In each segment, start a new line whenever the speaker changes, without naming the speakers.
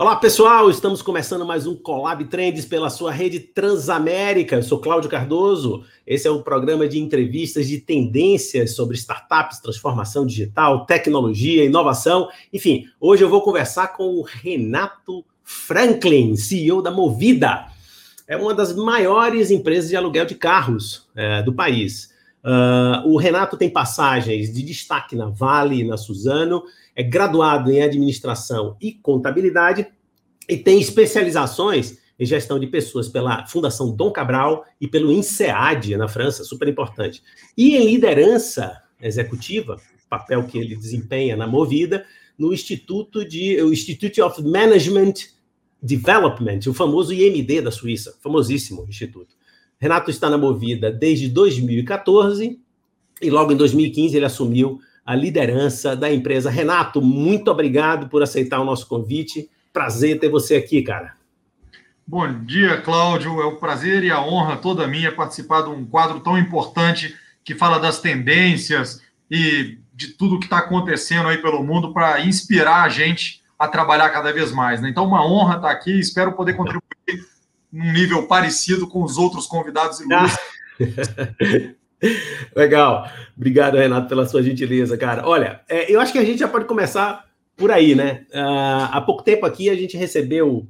Olá pessoal, estamos começando mais um Collab Trends pela sua rede Transamérica. Eu sou Cláudio Cardoso. Esse é o programa de entrevistas de tendências sobre startups, transformação digital, tecnologia, inovação. Enfim, hoje eu vou conversar com o Renato Franklin, CEO da Movida. É uma das maiores empresas de aluguel de carros é, do país. Uh, o Renato tem passagens de destaque na Vale, na Suzano, é graduado em administração e contabilidade e tem especializações em gestão de pessoas pela Fundação Dom Cabral e pelo INSEAD, na França, super importante. E em liderança executiva, papel que ele desempenha na Movida, no Instituto de o Institute of Management Development, o famoso IMD da Suíça, famosíssimo instituto. Renato está na Movida desde 2014 e logo em 2015 ele assumiu a liderança da empresa. Renato, muito obrigado por aceitar o nosso convite. Prazer ter você aqui, cara.
Bom dia, Cláudio. É um prazer e a honra toda minha participar de um quadro tão importante que fala das tendências e de tudo que está acontecendo aí pelo mundo para inspirar a gente a trabalhar cada vez mais. Né? Então, uma honra estar aqui. Espero poder contribuir num nível parecido com os outros convidados ilustres.
Legal. Obrigado, Renato, pela sua gentileza, cara. Olha, é, eu acho que a gente já pode começar por aí, né? Uh, há pouco tempo aqui a gente recebeu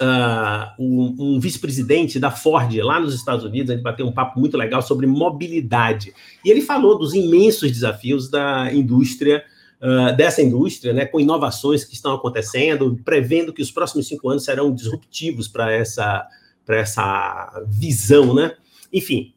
uh, um, um vice-presidente da Ford lá nos Estados Unidos, a gente bateu um papo muito legal sobre mobilidade. E ele falou dos imensos desafios da indústria, uh, dessa indústria, né? Com inovações que estão acontecendo, prevendo que os próximos cinco anos serão disruptivos para essa, essa visão, né? Enfim,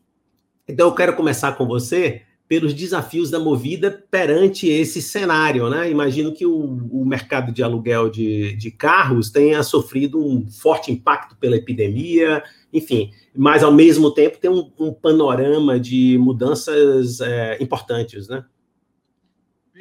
então eu quero começar com você pelos desafios da Movida perante esse cenário, né? Imagino que o, o mercado de aluguel de, de, carros tenha sofrido um forte impacto pela epidemia, enfim, mas ao mesmo tempo tem um, um panorama de mudanças é, importantes, né?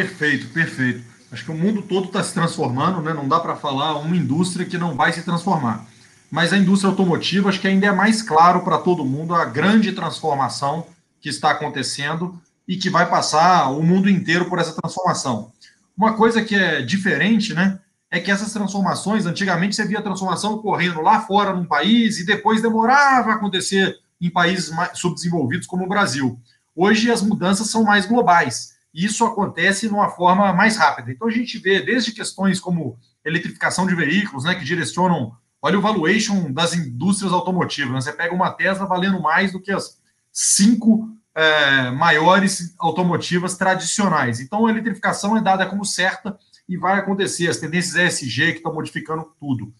Perfeito, perfeito. Acho que o mundo todo está se transformando, né? Não dá para falar uma indústria que não vai se transformar mas a indústria automotiva acho que ainda é mais claro para todo mundo a grande transformação que está acontecendo e que vai passar o mundo inteiro por essa transformação. Uma coisa que é diferente, né, é que essas transformações, antigamente você via a transformação ocorrendo lá fora num país e depois demorava a acontecer em países subdesenvolvidos como o Brasil. Hoje as mudanças são mais globais e isso acontece de uma forma mais rápida. Então a gente vê desde questões como eletrificação de veículos, né, que direcionam Olha o valuation das indústrias automotivas. Né? Você pega uma Tesla valendo mais do que as cinco é, maiores automotivas tradicionais. Então, a eletrificação é dada como certa e vai acontecer. As tendências ESG que estão modificando tudo.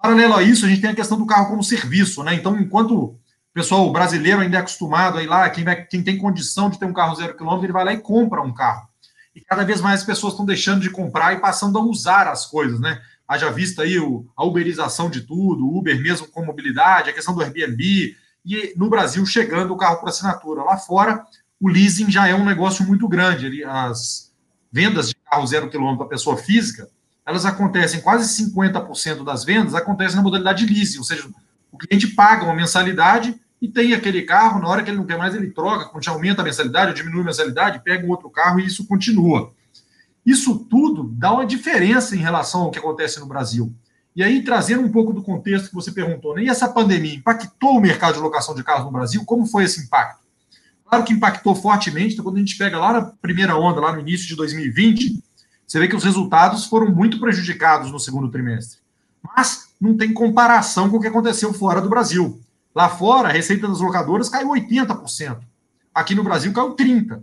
Paralelo a isso, a gente tem a questão do carro como serviço. Né? Então, enquanto o pessoal brasileiro ainda é acostumado a ir lá, quem, vai, quem tem condição de ter um carro zero quilômetro, ele vai lá e compra um carro. E cada vez mais as pessoas estão deixando de comprar e passando a usar as coisas, né? haja vista aí o, a uberização de tudo, Uber mesmo com mobilidade, a questão do Airbnb, e no Brasil chegando o carro por assinatura. Lá fora, o leasing já é um negócio muito grande. As vendas de carro zero quilômetro para pessoa física, elas acontecem, quase 50% das vendas acontecem na modalidade de leasing, ou seja, o cliente paga uma mensalidade e tem aquele carro, na hora que ele não quer mais, ele troca, aumenta a mensalidade, ou diminui a mensalidade, pega um outro carro e isso continua. Isso tudo dá uma diferença em relação ao que acontece no Brasil. E aí, trazendo um pouco do contexto que você perguntou, né? e essa pandemia impactou o mercado de locação de carros no Brasil? Como foi esse impacto? Claro que impactou fortemente, então, quando a gente pega lá na primeira onda, lá no início de 2020, você vê que os resultados foram muito prejudicados no segundo trimestre. Mas não tem comparação com o que aconteceu fora do Brasil. Lá fora, a receita das locadoras caiu 80%. Aqui no Brasil caiu 30%.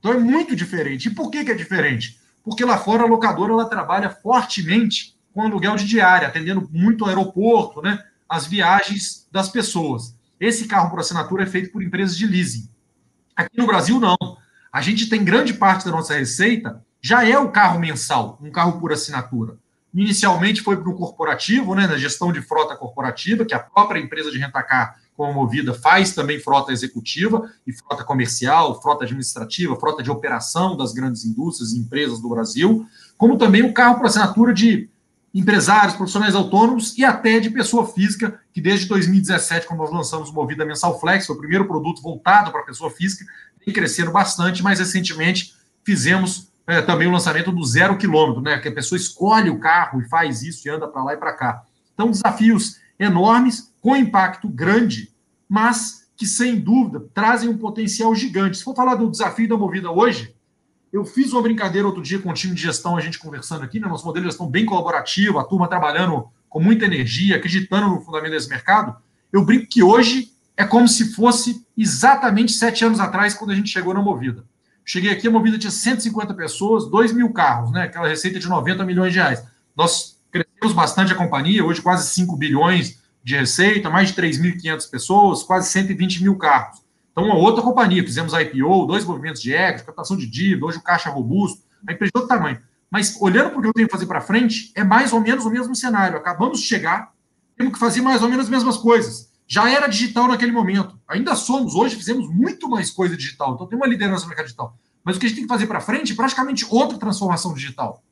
Então é muito diferente. E por que, que é diferente? porque lá fora a locadora ela trabalha fortemente com aluguel de diária, atendendo muito o aeroporto, né, as viagens das pessoas. Esse carro por assinatura é feito por empresas de leasing. Aqui no Brasil, não. A gente tem grande parte da nossa receita já é o carro mensal, um carro por assinatura. Inicialmente foi para o corporativo, né, na gestão de frota corporativa, que a própria empresa de rentacar como Movida faz também frota executiva e frota comercial, frota administrativa, frota de operação das grandes indústrias e empresas do Brasil, como também o carro por assinatura de empresários, profissionais autônomos e até de pessoa física, que desde 2017, quando nós lançamos o Movida Mensal Flex, foi o primeiro produto voltado para a pessoa física, vem crescendo bastante, mas recentemente fizemos é, também o lançamento do zero quilômetro, né? Que a pessoa escolhe o carro e faz isso e anda para lá e para cá. Então, desafios enormes, com impacto grande, mas que, sem dúvida, trazem um potencial gigante. Se for falar do desafio da Movida hoje, eu fiz uma brincadeira outro dia com o time de gestão, a gente conversando aqui, né? Nosso modelo de gestão bem colaborativo, a turma trabalhando com muita energia, acreditando no fundamento desse mercado. Eu brinco que hoje é como se fosse exatamente sete anos atrás, quando a gente chegou na Movida. Cheguei aqui, a Movida tinha 150 pessoas, 2 mil carros, né? Aquela receita de 90 milhões de reais. Nós crescemos bastante a companhia, hoje quase 5 bilhões de receita, mais de 3.500 pessoas, quase 120 mil carros. Então, uma outra companhia, fizemos IPO, dois movimentos de equity, captação de dívida, hoje o caixa robusto, a empresa de outro tamanho. Mas olhando para o que eu tenho que fazer para frente, é mais ou menos o mesmo cenário. Acabamos de chegar, temos que fazer mais ou menos as mesmas coisas. Já era digital naquele momento. Ainda somos, hoje fizemos muito mais coisa digital. Então tem uma liderança no mercado digital. Mas o que a gente tem que fazer para frente é praticamente outra transformação digital.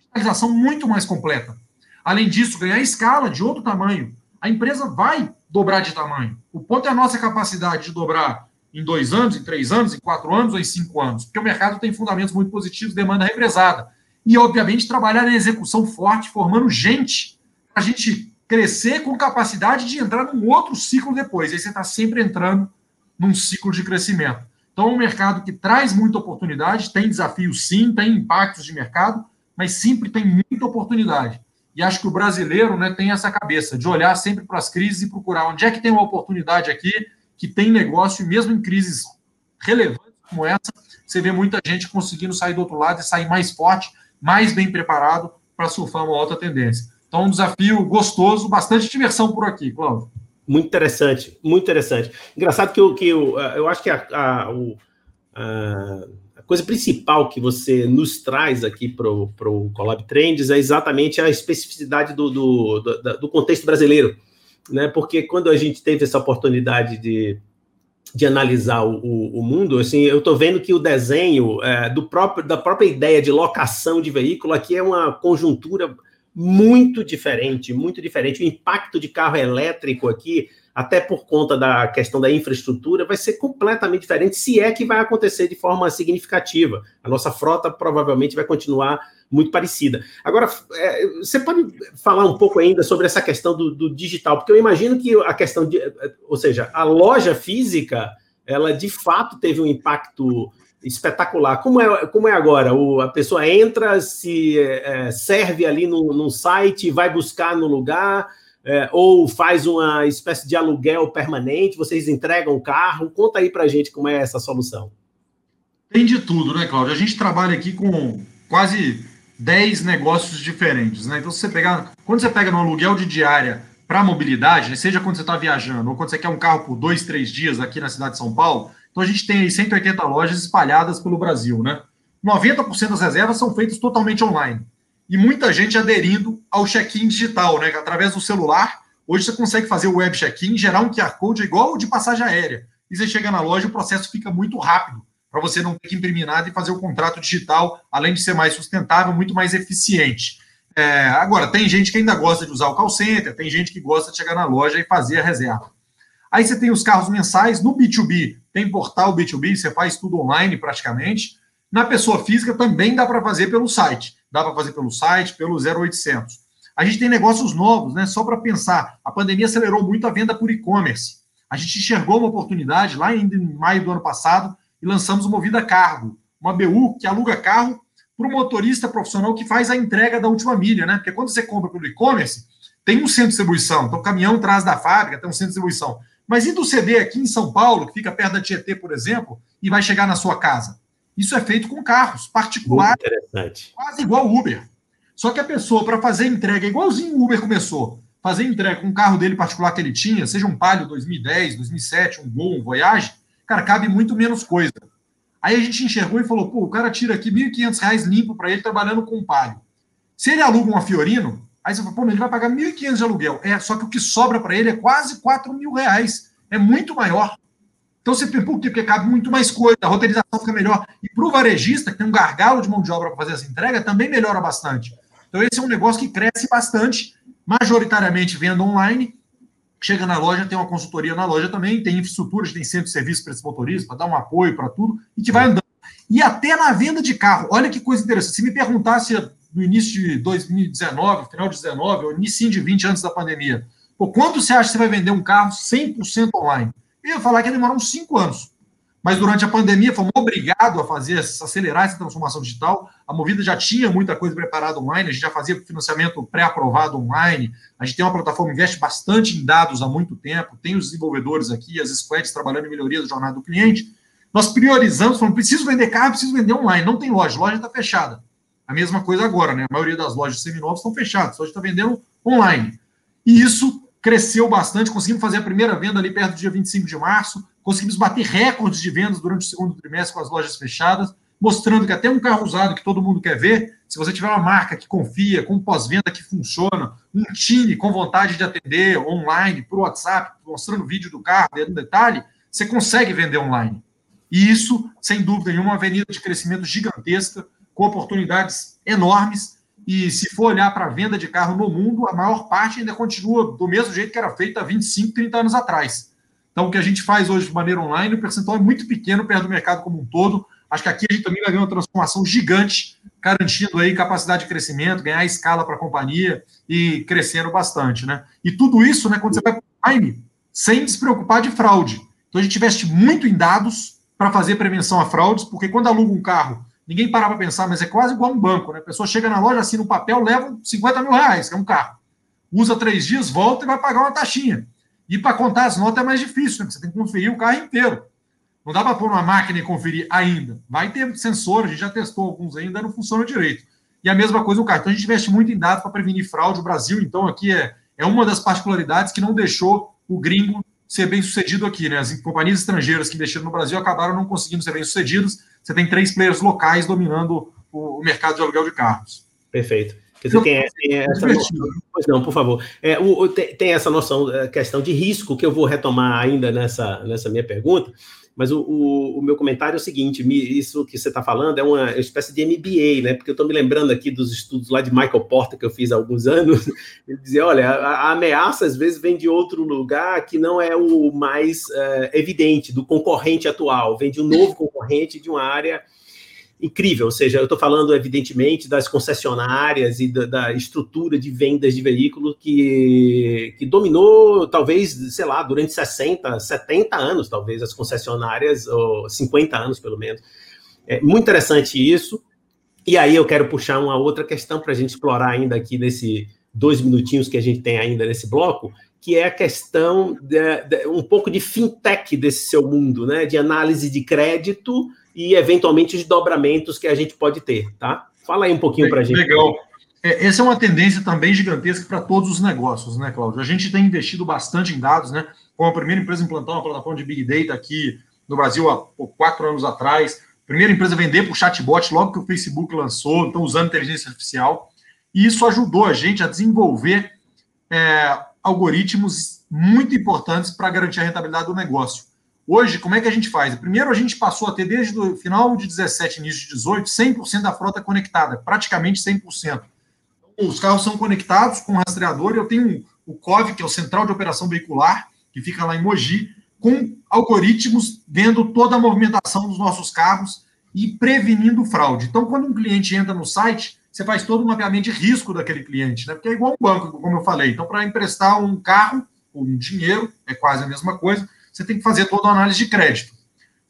Digitalização muito mais completa. Além disso, ganhar escala de outro tamanho a empresa vai dobrar de tamanho. O ponto é a nossa capacidade de dobrar em dois anos, em três anos, em quatro anos ou em cinco anos, porque o mercado tem fundamentos muito positivos, demanda represada. E, obviamente, trabalhar na execução forte, formando gente, a gente crescer com capacidade de entrar num outro ciclo depois. Aí você está sempre entrando num ciclo de crescimento. Então, é um mercado que traz muita oportunidade, tem desafios sim, tem impactos de mercado, mas sempre tem muita oportunidade. E acho que o brasileiro né, tem essa cabeça de olhar sempre para as crises e procurar onde é que tem uma oportunidade aqui, que tem negócio, e mesmo em crises relevantes como essa, você vê muita gente conseguindo sair do outro lado e sair mais forte, mais bem preparado para surfar uma alta tendência. Então, um desafio gostoso, bastante diversão por aqui, Cláudio.
Muito interessante, muito interessante. Engraçado que eu, que eu, eu acho que a, a, a coisa principal que você nos traz aqui para o Collab Trends é exatamente a especificidade do, do, do, do, contexto brasileiro, né? Porque quando a gente teve essa oportunidade de, de analisar o, o mundo, assim, eu estou vendo que o desenho é, do próprio, da própria ideia de locação de veículo aqui é uma conjuntura muito diferente, muito diferente. O impacto de carro elétrico aqui até por conta da questão da infraestrutura, vai ser completamente diferente, se é que vai acontecer de forma significativa. A nossa frota provavelmente vai continuar muito parecida. Agora, é, você pode falar um pouco ainda sobre essa questão do, do, digital, porque eu imagino que a questão de, ou seja, a loja física, ela de fato teve um impacto espetacular. Como é, como é agora? O, a pessoa entra, se é, serve ali no, no site, vai buscar no lugar é, ou faz uma espécie de aluguel permanente, vocês entregam o carro. Conta aí para gente como é essa solução.
Tem de tudo, né, Cláudio? A gente trabalha aqui com quase 10 negócios diferentes, né? Então, você pegar, quando você pega no aluguel de diária para mobilidade, né, seja quando você está viajando ou quando você quer um carro por dois, três dias aqui na cidade de São Paulo, então a gente tem aí 180 lojas espalhadas pelo Brasil, né? 90% das reservas são feitas totalmente online e muita gente aderindo ao check-in digital, né? Através do celular. Hoje você consegue fazer o web check-in, gerar um QR Code igual o de passagem aérea. E você chega na loja, o processo fica muito rápido, para você não ter que imprimir nada e fazer o contrato digital, além de ser mais sustentável, muito mais eficiente. É, agora, tem gente que ainda gosta de usar o call center, tem gente que gosta de chegar na loja e fazer a reserva. Aí você tem os carros mensais, no B2B, tem portal B2B, você faz tudo online praticamente. Na pessoa física também dá para fazer pelo site dá para fazer pelo site, pelo 0800. A gente tem negócios novos, né? Só para pensar, a pandemia acelerou muito a venda por e-commerce. A gente enxergou uma oportunidade lá em maio do ano passado e lançamos o Movida Cargo, uma BU que aluga carro para o motorista profissional que faz a entrega da última milha, né? Porque quando você compra pelo e-commerce, tem um centro de distribuição, então o caminhão traz da fábrica, tem um centro de distribuição. Mas e do CD aqui em São Paulo, que fica perto da Tietê, por exemplo, e vai chegar na sua casa? Isso é feito com carros particulares, quase igual o Uber. Só que a pessoa, para fazer entrega, igualzinho o Uber começou, fazer entrega com o carro dele particular que ele tinha, seja um Palio 2010, 2007, um Gol, um Voyage, cara, cabe muito menos coisa. Aí a gente enxergou e falou, pô, o cara tira aqui R$ 1.500 limpo para ele trabalhando com um Palio. Se ele aluga uma Fiorino, aí você fala, pô, ele vai pagar R$ 1.500 de aluguel. É, só que o que sobra para ele é quase R$ mil reais. É muito maior. Então você pensa, por quê? Porque cabe muito mais coisa, a roteirização fica melhor. E para o varejista, que tem um gargalo de mão de obra para fazer essa entrega, também melhora bastante. Então esse é um negócio que cresce bastante, majoritariamente venda online. Chega na loja, tem uma consultoria na loja também, tem infraestrutura, tem centro de serviço para esse motorista, para dar um apoio para tudo, e que vai andando. e até na venda de carro. Olha que coisa interessante. Se me perguntasse no início de 2019, final de 19, ou início de 20 antes da pandemia, pô, quanto você acha que você vai vender um carro 100% online? Eu ia falar que ia demorar uns 5 anos. Mas durante a pandemia fomos obrigados a fazer, a acelerar essa transformação digital. A Movida já tinha muita coisa preparada online, a gente já fazia financiamento pré-aprovado online. A gente tem uma plataforma investe bastante em dados há muito tempo, tem os desenvolvedores aqui, as squads trabalhando em melhoria da jornada do cliente. Nós priorizamos, falamos, preciso vender carro, preciso vender online. Não tem loja, loja está fechada. A mesma coisa agora, né? A maioria das lojas seminovas estão fechadas, só está vendendo online. E isso cresceu bastante, conseguimos fazer a primeira venda ali perto do dia 25 de março, conseguimos bater recordes de vendas durante o segundo trimestre com as lojas fechadas, mostrando que até um carro usado que todo mundo quer ver, se você tiver uma marca que confia, com pós-venda que funciona, um time com vontade de atender online, por WhatsApp, mostrando vídeo do carro, dentro do detalhe, você consegue vender online. E isso, sem dúvida nenhuma, uma avenida de crescimento gigantesca, com oportunidades enormes. E se for olhar para a venda de carro no mundo, a maior parte ainda continua do mesmo jeito que era feita há 25, 30 anos atrás. Então, o que a gente faz hoje de maneira online, o percentual é muito pequeno perto do mercado como um todo. Acho que aqui a gente também vai ver uma transformação gigante, garantindo aí capacidade de crescimento, ganhar escala para a companhia e crescendo bastante, né? E tudo isso, né, quando você vai para online, sem se preocupar de fraude. Então, a gente investe muito em dados para fazer prevenção a fraudes, porque quando aluga um carro, Ninguém para para pensar, mas é quase igual um banco, né? A pessoa chega na loja, assina um papel, leva 50 mil reais, que é um carro. Usa três dias, volta e vai pagar uma taxinha. E para contar as notas é mais difícil, né? Você tem que conferir o carro inteiro. Não dá para pôr uma máquina e conferir ainda. Vai ter sensor, a gente já testou alguns ainda, não funciona direito. E a mesma coisa o carro. Então a gente investe muito em dados para prevenir fraude. O Brasil, então, aqui é, é uma das particularidades que não deixou o gringo ser bem sucedido aqui, né? As companhias estrangeiras que investiram no Brasil acabaram não conseguindo ser bem sucedidas você tem três players locais dominando o, mercado de aluguel de carros.
Perfeito. Quer dizer, tem, tem essa noção, pois não, por favor. É, o, tem, tem, essa noção, é, questão de risco, que eu vou retomar ainda nessa, nessa minha pergunta, mas o, o, o meu comentário é o seguinte: isso que você está falando é uma espécie de MBA, né? Porque eu estou me lembrando aqui dos estudos lá de Michael Porter que eu fiz há alguns anos. Ele dizia: olha, a, a ameaça às vezes vem de outro lugar que não é o mais uh, evidente, do concorrente atual, vem de um novo concorrente de uma área incrível. Ou seja, eu estou falando, evidentemente, das concessionárias e da, da, estrutura de vendas de veículos que, que dominou, talvez, sei lá, durante 60, 70 anos, talvez, as concessionárias, ou 50 anos, pelo menos. É muito interessante isso. E aí eu quero puxar uma outra questão para a gente explorar ainda aqui nesse dois minutinhos que a gente tem ainda nesse bloco, que é a questão de, de, um pouco de fintech desse seu mundo, né? De análise de crédito e eventualmente os dobramentos que a gente pode ter, tá? Fala aí um pouquinho para a gente.
Legal. É, essa é uma tendência também gigantesca para todos os negócios, né, Cláudio? A gente tem investido bastante em dados, né? Como a primeira empresa a implantar uma plataforma de Big Data aqui no Brasil há quatro anos atrás. Primeira empresa a vender o chatbot logo que o Facebook lançou, então usando inteligência artificial. E isso ajudou a gente a desenvolver é, algoritmos muito importantes para garantir a rentabilidade do negócio. Hoje, como é que a gente faz? Primeiro, a gente passou a ter, desde o final de 17, início de 18, 100% da frota conectada, praticamente 100%. Os carros são conectados com rastreador. Eu tenho o COV, que é o Central de Operação Veicular, que fica lá em Mogi, com algoritmos vendo toda a movimentação dos nossos carros e prevenindo fraude. Então, quando um cliente entra no site, você faz todo o mapeamento de risco daquele cliente, né? Porque é igual um banco, como eu falei. Então, para emprestar um carro ou um dinheiro, é quase a mesma coisa você tem que fazer toda a análise de crédito.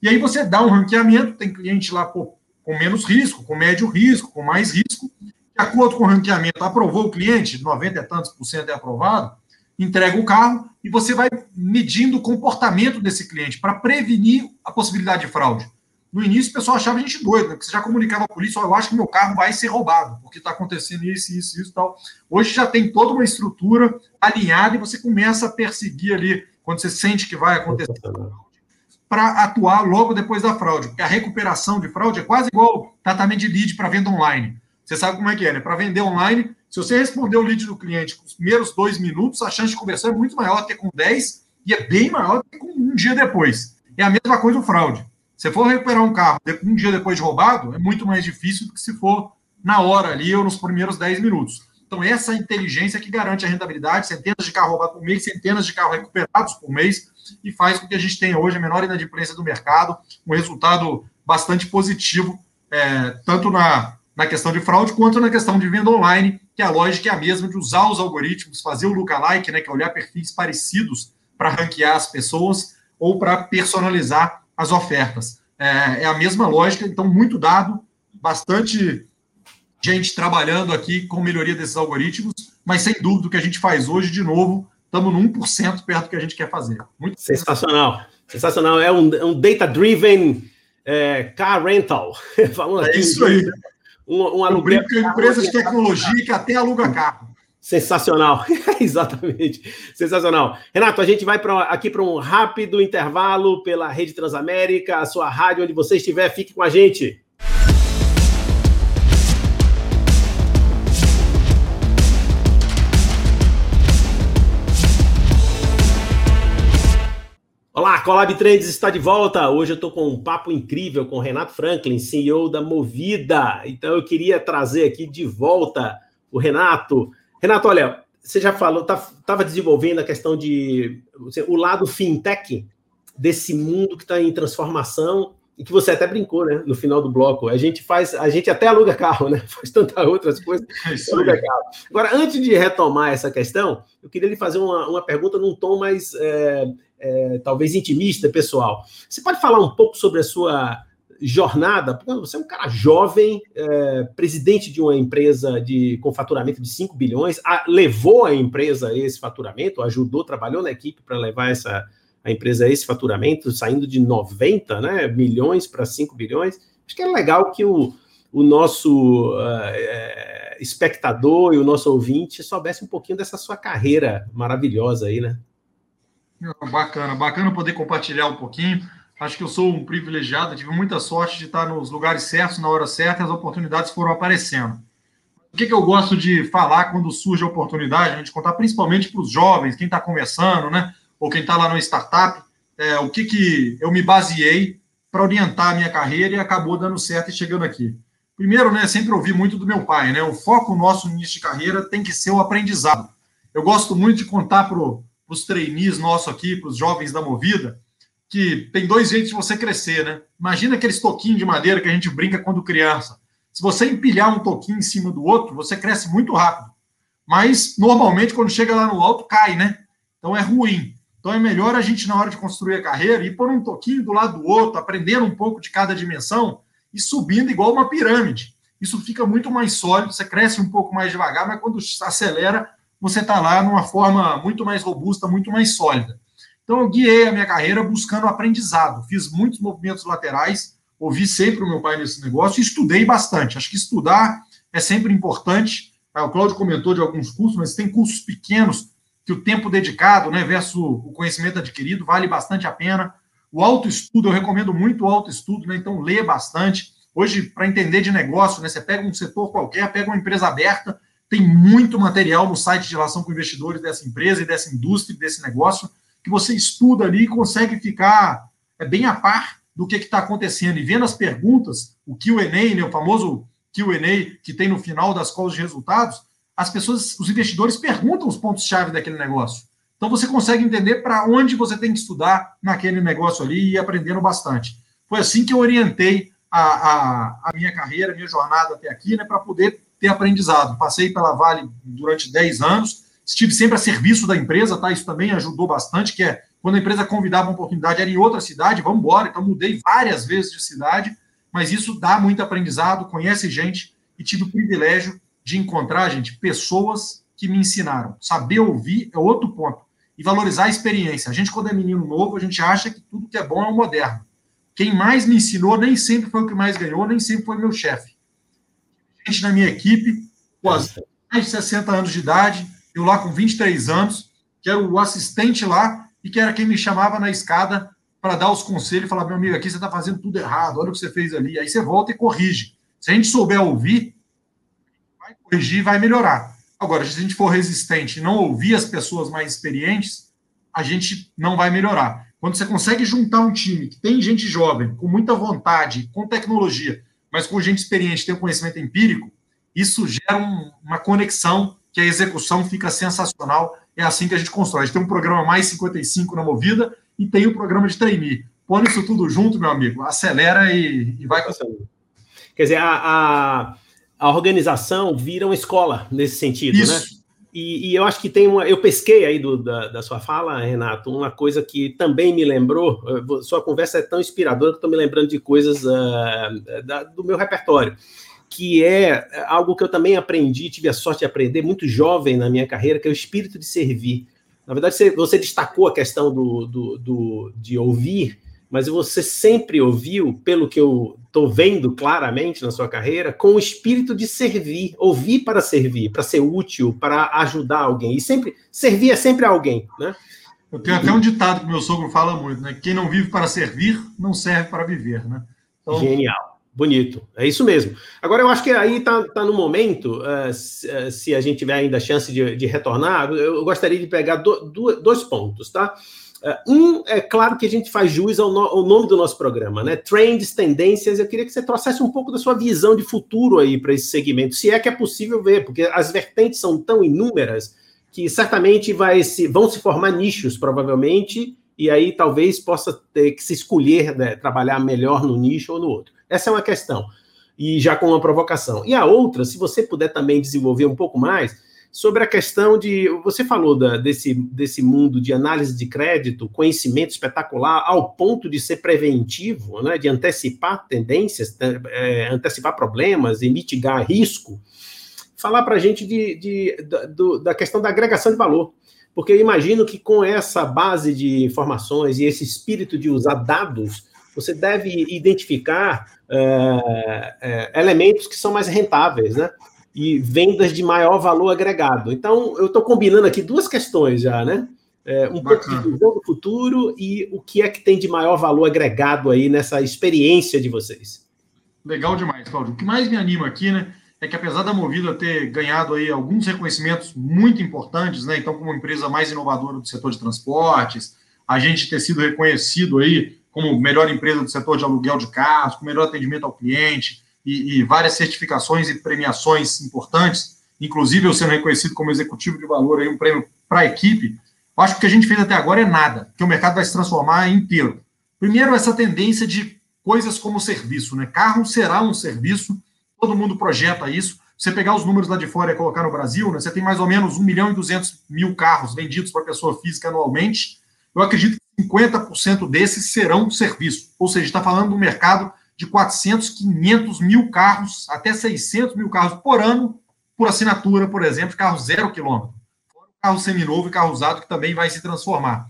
E aí você dá um ranqueamento, tem cliente lá pô, com menos risco, com médio risco, com mais risco. De acordo com o ranqueamento, aprovou o cliente, 90 e tantos por cento é aprovado, entrega o carro e você vai medindo o comportamento desse cliente para prevenir a possibilidade de fraude. No início, o pessoal achava a gente doido, né? porque você já comunicava a polícia, oh, eu acho que meu carro vai ser roubado, porque está acontecendo isso, isso, isso tal. Hoje já tem toda uma estrutura alinhada e você começa a perseguir ali quando você sente que vai acontecer, para atuar logo depois da fraude. Porque a recuperação de fraude é quase igual tratamento de lead para venda online. Você sabe como é que é, né? Para vender online, se você responder o lead do cliente com os primeiros dois minutos, a chance de conversão é muito maior que com 10 e é bem maior do que com um dia depois. É a mesma coisa o fraude. Se for recuperar um carro um dia depois de roubado, é muito mais difícil do que se for na hora ali ou nos primeiros 10 minutos. Então, essa inteligência que garante a rentabilidade, centenas de carros roubados por mês, centenas de carros recuperados por mês, e faz com que a gente tenha hoje a menor inadimplência do mercado, um resultado bastante positivo, é, tanto na, na questão de fraude quanto na questão de venda online, que a lógica é a mesma de usar os algoritmos, fazer o lookalike, né, que é olhar perfis parecidos para ranquear as pessoas ou para personalizar as ofertas. É, é a mesma lógica, então, muito dado, bastante gente trabalhando aqui com melhoria desses algoritmos, mas sem dúvida o que a gente faz hoje, de novo, estamos no 1% perto do que a gente quer fazer.
Muito sensacional. Sensacional. É um, é um data-driven é, car rental.
Falando é isso aí. Um, um aluguel. É empresa de tecnologia que até aluga carro.
Sensacional, exatamente, sensacional. Renato, a gente vai pra, aqui para um rápido intervalo pela Rede Transamérica, a sua rádio, onde você estiver, fique com a gente. Colab Trends está de volta. Hoje eu estou com um papo incrível com Renato Franklin, CEO da Movida. Então eu queria trazer aqui de volta o Renato Renato, olha, você já falou, estava tá, desenvolvendo a questão de o lado fintech desse mundo que está em transformação e que você até brincou, né? No final do bloco, a gente faz, a gente até aluga carro, né? Faz tantas outras coisas. É aluga carro. Agora, antes de retomar essa questão, eu queria lhe fazer uma, uma pergunta num tom mais é, é, talvez intimista, pessoal. Você pode falar um pouco sobre a sua jornada, você é um cara jovem, é, presidente de uma empresa de, com faturamento de 5 bilhões, a, levou a empresa a esse faturamento, ajudou, trabalhou na equipe para levar essa, a empresa a esse faturamento, saindo de 90 né, milhões para 5 bilhões. Acho que é legal que o, o nosso uh, espectador e o nosso ouvinte soubesse um pouquinho dessa sua carreira maravilhosa aí, né?
Bacana, bacana poder compartilhar um pouquinho. Acho que eu sou um privilegiado, tive muita sorte de estar nos lugares certos, na hora certa, e as oportunidades foram aparecendo. O que, que eu gosto de falar quando surge a oportunidade, a gente contar principalmente para os jovens, quem está começando, né? Ou quem está lá no startup, é, o que, que eu me baseei para orientar a minha carreira e acabou dando certo e chegando aqui. Primeiro, né, sempre ouvi muito do meu pai, né? O foco nosso no início de carreira tem que ser o aprendizado. Eu gosto muito de contar para os trainees nossos aqui, para os jovens da Movida, que tem dois jeitos de você crescer, né? Imagina aqueles toquinhos de madeira que a gente brinca quando criança. Se você empilhar um toquinho em cima do outro, você cresce muito rápido. Mas, normalmente, quando chega lá no alto, cai, né? Então é ruim. Então é melhor a gente, na hora de construir a carreira, ir por um toquinho do lado do outro, aprendendo um pouco de cada dimensão e subindo igual uma pirâmide. Isso fica muito mais sólido, você cresce um pouco mais devagar, mas quando acelera, você está lá numa forma muito mais robusta, muito mais sólida. Então, eu guiei a minha carreira buscando aprendizado. Fiz muitos movimentos laterais, ouvi sempre o meu pai nesse negócio e estudei bastante. Acho que estudar é sempre importante. Ah, o Cláudio comentou de alguns cursos, mas tem cursos pequenos que o tempo dedicado né, versus o conhecimento adquirido vale bastante a pena. O autoestudo, eu recomendo muito o autoestudo, né, então lê bastante. Hoje, para entender de negócio, né, você pega um setor qualquer, pega uma empresa aberta, tem muito material no site de relação com investidores dessa empresa e dessa indústria, desse negócio que você estuda ali e consegue ficar é, bem a par do que está acontecendo. E vendo as perguntas, o QA, né, o famoso QA que tem no final das calls de resultados, as pessoas, os investidores perguntam os pontos-chave daquele negócio. Então você consegue entender para onde você tem que estudar naquele negócio ali e aprendendo bastante. Foi assim que eu orientei a, a, a minha carreira, a minha jornada até aqui, né, para poder ter aprendizado. Passei pela Vale durante 10 anos, Estive sempre a serviço da empresa, tá? Isso também ajudou bastante, que é quando a empresa convidava uma oportunidade, era em outra cidade, vamos embora. Então, mudei várias vezes de cidade, mas isso dá muito aprendizado, conhece gente e tive o privilégio de encontrar, gente, pessoas que me ensinaram. Saber ouvir é outro ponto. E valorizar a experiência. A gente, quando é menino novo, a gente acha que tudo que é bom é o moderno. Quem mais me ensinou nem sempre foi o que mais ganhou, nem sempre foi meu chefe. Gente na minha equipe, quase mais de 60 anos de idade, eu lá com 23 anos, que era o assistente lá e que era quem me chamava na escada para dar os conselhos e falar: meu amigo, aqui você está fazendo tudo errado, olha o que você fez ali. Aí você volta e corrige. Se a gente souber ouvir, vai corrigir e vai melhorar. Agora, se a gente for resistente e não ouvir as pessoas mais experientes, a gente não vai melhorar. Quando você consegue juntar um time que tem gente jovem, com muita vontade, com tecnologia, mas com gente experiente, tem um conhecimento empírico, isso gera um, uma conexão que a execução fica sensacional. É assim que a gente constrói. A gente tem um programa mais 55 na Movida e tem o um programa de trainee. põe isso tudo junto, meu amigo, acelera e, e vai.
Quer dizer, a, a, a, organização vira uma escola nesse sentido, né? isso. né? E, e, eu acho que tem uma. Eu pesquei aí do, da, da, sua fala, Renato, uma coisa que também me lembrou. Eh, sua conversa é tão inspiradora que estou me lembrando de coisas uh, da, do meu repertório, que é algo que eu também aprendi, tive a sorte de aprender muito jovem na minha carreira, que é o espírito de servir. Na verdade, você, você destacou a questão do, do, do, de ouvir, mas você sempre ouviu, pelo que eu estou vendo claramente na sua carreira, com o espírito de servir, ouvir para servir, para ser útil, para ajudar alguém. E sempre, servir é sempre alguém, né?
Eu tenho até um ditado que meu sogro fala muito, né? Quem não vive para servir, não serve para viver, né?
Então... Genial. Bonito, é isso mesmo. Agora, eu acho que aí está tá no momento, uh, se, uh, se, a gente tiver ainda a chance de, de retornar, eu gostaria de pegar do, do, dois pontos, tá? Uh, um, é claro que a gente faz jus ao, no, ao, nome do nosso programa, né? Trends, tendências. Eu queria que você trouxesse um pouco da sua visão de futuro aí para esse segmento, se é que é possível ver, porque as vertentes são tão inúmeras que certamente vai se, vão se formar nichos, provavelmente, e aí talvez possa ter que se escolher né, trabalhar melhor no nicho ou no outro. Essa é uma questão, e já com uma provocação. E a outra, se você puder também desenvolver um pouco mais, sobre a questão de. Você falou da, desse, desse mundo de análise de crédito, conhecimento espetacular, ao ponto de ser preventivo, né, de antecipar tendências, é, antecipar problemas e mitigar risco. Falar para a gente de, de, da, do, da questão da agregação de valor. Porque eu imagino que com essa base de informações e esse espírito de usar dados, você deve identificar é, elementos que são mais rentáveis, né? E vendas de maior valor agregado. Então, eu estou combinando aqui duas questões já, né? É, um Bacana. pouco de visão do futuro e o que é que tem de maior valor agregado aí nessa experiência de vocês.
Legal demais, Cláudio. O que mais me anima aqui, né, é que apesar da Movida ter ganhado aí alguns reconhecimentos muito importantes, né, então como empresa mais inovadora do setor de transportes, a gente ter sido reconhecido aí como melhor empresa do setor de aluguel de carros, com melhor atendimento ao cliente e, e várias certificações e premiações importantes, inclusive eu sendo reconhecido como executivo de valor, aí, um prêmio para a equipe. Acho que o que a gente fez até agora é nada, porque o mercado vai se transformar inteiro. Primeiro, essa tendência de coisas como serviço, né? Carro será um serviço, todo mundo projeta isso. Você pegar os números lá de fora e colocar no Brasil, né, você tem mais ou menos 1 milhão e 200 mil carros vendidos para pessoa física anualmente. Eu acredito 50% desses serão serviço. Ou seja, está falando um mercado de 400, 500 mil carros, até 600 mil carros por ano, por assinatura, por exemplo, carro zero quilômetro. Carro seminovo e carro usado que também vai se transformar.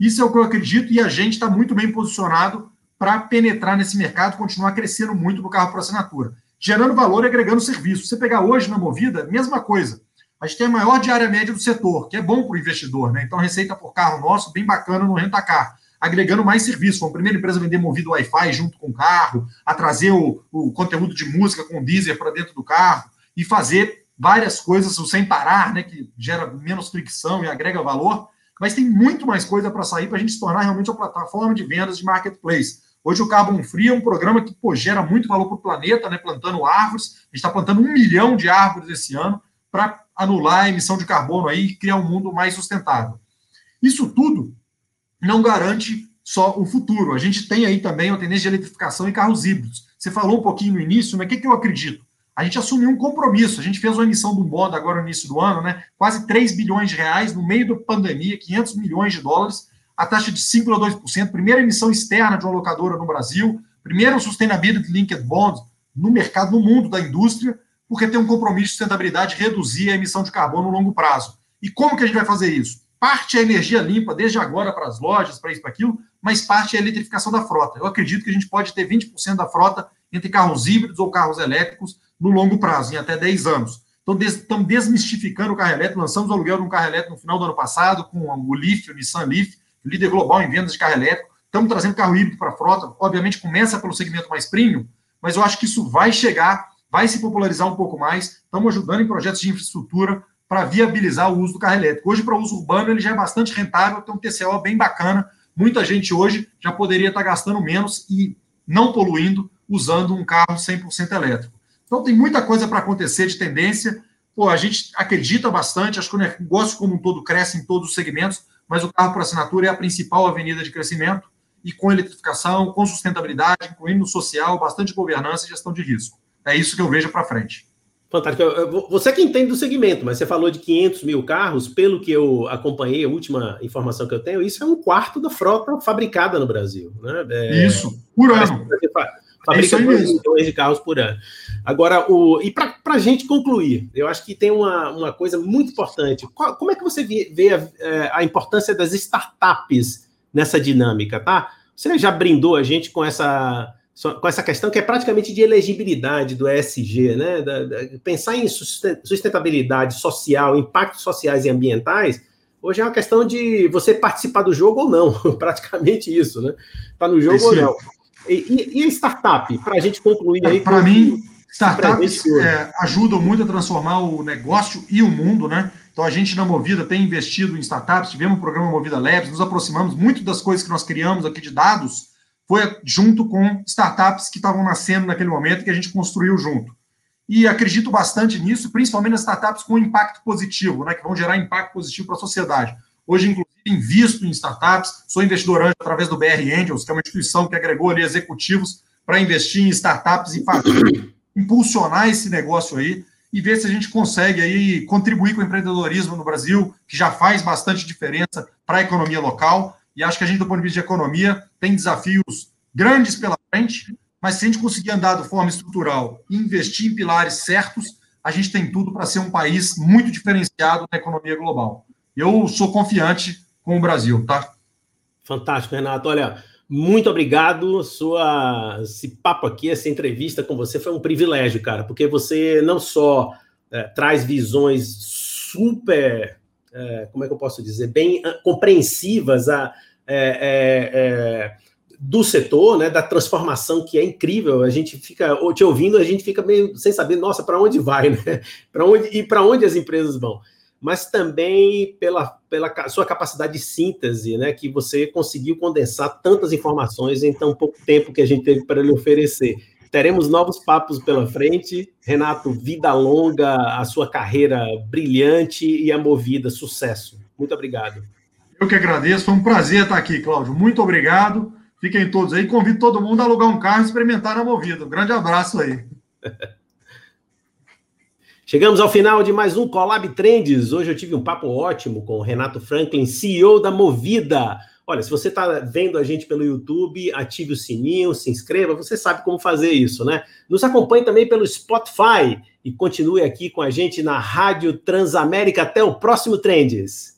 Isso é o que eu acredito e a gente está muito bem posicionado para penetrar nesse mercado, continuar crescendo muito no carro por assinatura, gerando valor e agregando serviço. Você pegar hoje na Movida, mesma coisa a gente tem a maior diária média do setor, que é bom para o investidor, né? Então, receita por carro nosso, bem bacana no Rentacar, agregando mais serviço. Foi a primeira empresa a vender movido Wi-Fi junto com o carro, a trazer o, o conteúdo de música com Deezer para dentro do carro e fazer várias coisas sem parar, né? Que gera menos fricção e agrega valor. Mas tem muito mais coisa para sair para a gente se tornar realmente uma plataforma de vendas de marketplace. Hoje o Carbon Free é um programa que pô, gera muito valor para o planeta, né? Plantando árvores. A gente está plantando um milhão de árvores esse ano para anular a emissão de carbono aí e criar um mundo mais sustentável. Isso tudo não garante só o futuro. A gente tem aí também uma tendência de eletrificação em carros híbridos. Você falou um pouquinho no início, mas o que, que eu acredito? A gente assumiu um compromisso. A gente fez uma emissão do bond agora no início do ano, né? Quase 3 bilhões de reais no meio da pandemia, 500 milhões de dólares, a taxa de 5,2%. Primeira emissão externa de uma locadora no Brasil, primeiro Sustainability Linked Bond no mercado, no mundo da indústria porque tem um compromisso de sustentabilidade reduzir a emissão de carbono no longo prazo. E como que a gente vai fazer isso? Parte é energia limpa, desde agora para as lojas, para isso, para aquilo, mas parte é a eletrificação da frota. Eu acredito que a gente pode ter 20% da frota entre carros híbridos ou carros elétricos no longo prazo, em até 10 anos. Então, des estamos desmistificando o carro elétrico, lançamos o aluguel de um carro elétrico no final do ano passado, com o Leaf, o Nissan Leaf, líder global em vendas de carro elétrico. Estamos trazendo carro híbrido para a frota. Obviamente, começa pelo segmento mais premium, mas eu acho que isso vai chegar vai se popularizar um pouco mais. Estamos ajudando em projetos de infraestrutura para viabilizar o uso do carro elétrico. Hoje, para uso urbano, ele já é bastante rentável, tem um TCO bem bacana. Muita gente hoje já poderia estar gastando menos e não poluindo usando um carro 100% elétrico. Então, tem muita coisa para acontecer de tendência. Pô, a gente acredita bastante, acho que o negócio como um todo cresce em todos os segmentos, mas o carro por assinatura é a principal avenida de crescimento. e com eletrificação, com sustentabilidade, incluindo social, bastante governança e gestão de risco. É isso que eu vejo para frente.
Fantástico. Você que entende do segmento, mas você falou de 500 mil carros, pelo que eu acompanhei, a última informação que eu tenho, isso é um quarto da frota fabricada no Brasil. Né?
É, isso, por ano.
Fabrica é milhões de carros por ano. Agora, o, e para a gente concluir, eu acho que tem uma, uma coisa muito importante. Qual, como é que você vê, vê a, é, a importância das startups nessa dinâmica, tá? Você já brindou a gente com essa com essa questão que é praticamente de elegibilidade do ESG, né? Da, da, pensar em sustentabilidade social, impactos sociais e ambientais, hoje é uma questão de você participar do jogo ou não, praticamente isso, né? Está no jogo Esse ou não. E, e, a startup, para a gente concluir aí.
Para mim, startups é, ajudam muito a transformar o negócio e o mundo, né? Então a gente na Movida tem investido em startups, tivemos o programa Movida Labs, nos aproximamos muito das coisas que nós criamos aqui de dados foi junto com startups que estavam nascendo naquele momento que a gente construiu junto. E acredito bastante nisso, principalmente nas startups com impacto positivo, né, que vão gerar impacto positivo para a sociedade. Hoje, inclusive, invisto em startups, sou investidor anjo através do BR Angels, que é uma instituição que agregou ali executivos para investir em startups e fazer, impulsionar esse negócio aí e ver se a gente consegue aí contribuir com o empreendedorismo no Brasil, que já faz bastante diferença para a economia local e acho que a gente, do ponto de vista de economia, tem desafios grandes pela frente, mas se a gente conseguir andar de forma estrutural e investir em pilares certos, a gente tem tudo para ser um país muito diferenciado na economia global. Eu sou confiante com o Brasil, tá?
Fantástico, Renato. Olha, muito obrigado. Sua, esse papo aqui, essa entrevista com você foi um privilégio, cara, porque você não só é, traz visões super é, como é que eu posso dizer, bem ah, compreensivas a, é, é, é, do setor, né, da transformação que é incrível. A gente fica te ouvindo, a gente fica meio sem saber, nossa, para onde vai, né? Para onde e para onde as empresas vão. Mas também pela, pela sua capacidade de síntese, né, que você conseguiu condensar tantas informações em tão pouco tempo que a gente teve para lhe oferecer. Teremos novos papos pela frente. Renato, vida longa, a sua carreira brilhante e a movida, sucesso. Muito obrigado.
Eu que agradeço, foi um prazer estar aqui, Cláudio. Muito obrigado. Fiquem todos aí. Convido todo mundo a alugar um carro e experimentar na movida. Um grande abraço aí.
Chegamos ao final de mais um Collab Trends. Hoje eu tive um papo ótimo com o Renato Franklin, CEO da Movida. Olha, se você está vendo a gente pelo YouTube, ative o sininho, se inscreva, você sabe como fazer isso, né? Nos acompanhe também pelo Spotify e continue aqui com a gente na Rádio Transamérica. Até o próximo Trendes.